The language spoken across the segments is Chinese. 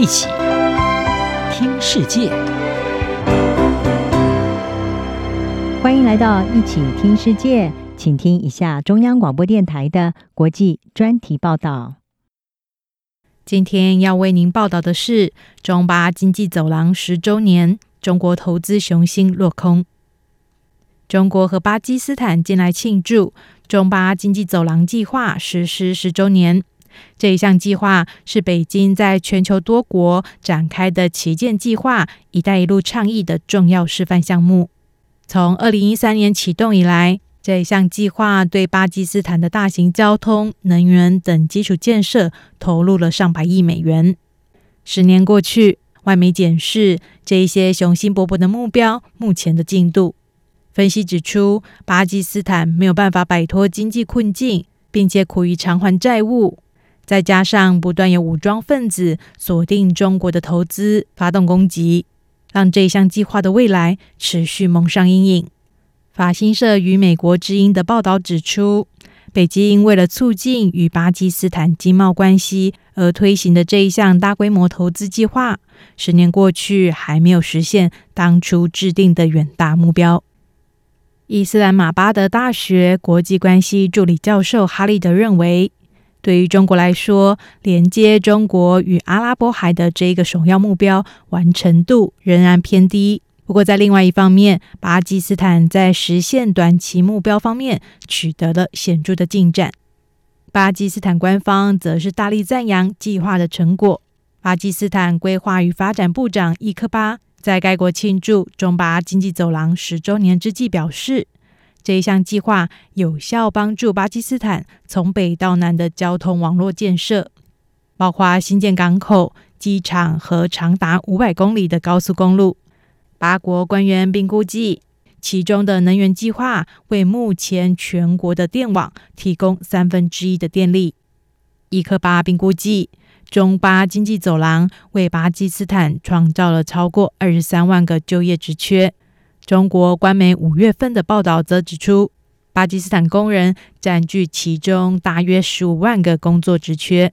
一起听世界，欢迎来到一起听世界，请听一下中央广播电台的国际专题报道。今天要为您报道的是中巴经济走廊十周年，中国投资雄心落空。中国和巴基斯坦近来庆祝中巴经济走廊计划实施十周年。这一项计划是北京在全球多国展开的旗舰计划“一带一路”倡议的重要示范项目。从二零一三年启动以来，这一项计划对巴基斯坦的大型交通、能源等基础建设投入了上百亿美元。十年过去，外媒检视这一些雄心勃勃的目标目前的进度。分析指出，巴基斯坦没有办法摆脱经济困境，并且苦于偿还债务，再加上不断有武装分子锁定中国的投资，发动攻击，让这项计划的未来持续蒙上阴影。法新社与美国之音的报道指出，北京为了促进与巴基斯坦经贸关系而推行的这一项大规模投资计划，十年过去还没有实现当初制定的远大目标。伊斯兰马巴德大学国际关系助理教授哈利德认为，对于中国来说，连接中国与阿拉伯海的这一个首要目标完成度仍然偏低。不过，在另外一方面，巴基斯坦在实现短期目标方面取得了显著的进展。巴基斯坦官方则是大力赞扬计划的成果。巴基斯坦规划与发展部长伊克巴。在该国庆祝中巴经济走廊十周年之际，表示这一项计划有效帮助巴基斯坦从北到南的交通网络建设，包括新建港口、机场和长达五百公里的高速公路。巴国官员并估计，其中的能源计划为目前全国的电网提供三分之一的电力。伊克巴并估计。中巴经济走廊为巴基斯坦创造了超过二十三万个就业职缺。中国官媒五月份的报道则指出，巴基斯坦工人占据其中大约十五万个工作职缺。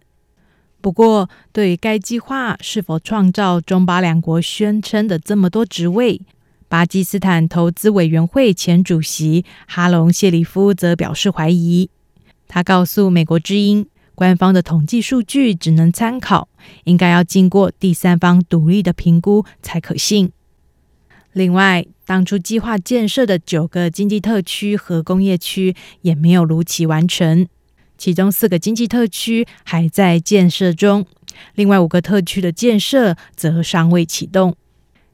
不过，对于该计划是否创造中巴两国宣称的这么多职位，巴基斯坦投资委员会前主席哈隆谢里夫则表示怀疑。他告诉美国之音。官方的统计数据只能参考，应该要经过第三方独立的评估才可信。另外，当初计划建设的九个经济特区和工业区也没有如期完成，其中四个经济特区还在建设中，另外五个特区的建设则尚未启动。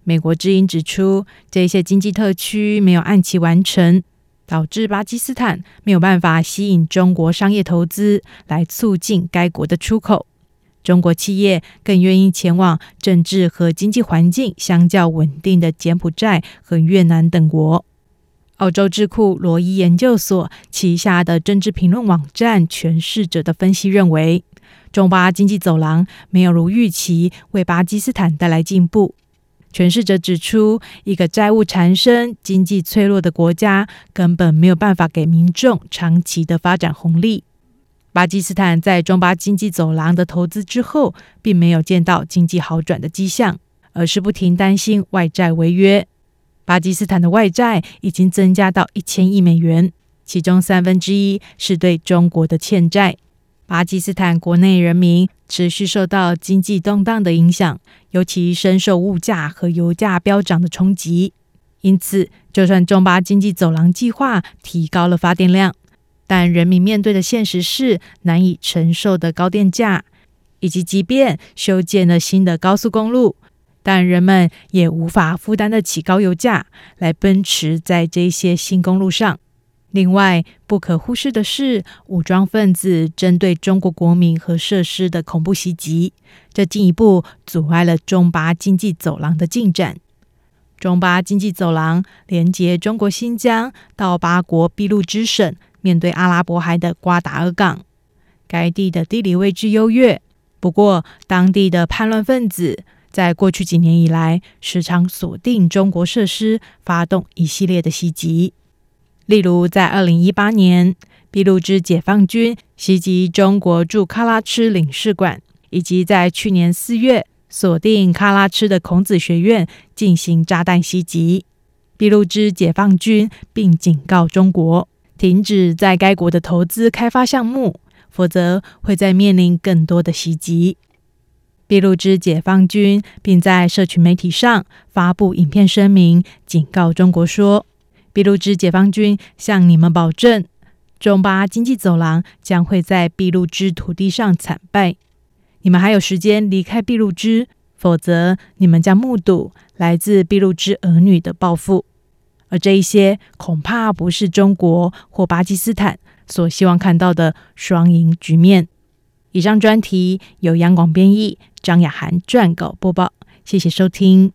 美国之音指出，这些经济特区没有按期完成。导致巴基斯坦没有办法吸引中国商业投资来促进该国的出口，中国企业更愿意前往政治和经济环境相较稳定的柬埔寨和越南等国。澳洲智库罗伊研究所旗下的政治评论网站诠释者的分析认为，中巴经济走廊没有如预期为巴基斯坦带来进步。诠释者指出，一个债务缠身、经济脆弱的国家，根本没有办法给民众长期的发展红利。巴基斯坦在中巴经济走廊的投资之后，并没有见到经济好转的迹象，而是不停担心外债违约。巴基斯坦的外债已经增加到一千亿美元，其中三分之一是对中国的欠债。巴基斯坦国内人民持续受到经济动荡的影响，尤其深受物价和油价飙涨的冲击。因此，就算中巴经济走廊计划提高了发电量，但人民面对的现实是难以承受的高电价，以及即便修建了新的高速公路，但人们也无法负担得起高油价来奔驰在这些新公路上。另外，不可忽视的是，武装分子针对中国国民和设施的恐怖袭击，这进一步阻碍了中巴经济走廊的进展。中巴经济走廊连接中国新疆到巴国俾路支省，面对阿拉伯海的瓜达尔港。该地的地理位置优越，不过当地的叛乱分子在过去几年以来，时常锁定中国设施，发动一系列的袭击。例如，在二零一八年，俾路支解放军袭击中国驻喀拉区领事馆，以及在去年四月，锁定喀拉吃的孔子学院进行炸弹袭击。俾路支解放军并警告中国，停止在该国的投资开发项目，否则会再面临更多的袭击。俾路支解放军并在社群媒体上发布影片声明，警告中国说：“俾路支解放军向你们保证。”中巴经济走廊将会在俾路支土地上惨败，你们还有时间离开俾路支，否则你们将目睹来自俾路支儿女的报复。而这一些恐怕不是中国或巴基斯坦所希望看到的双赢局面。以上专题由杨广编译，张雅涵撰稿播报，谢谢收听。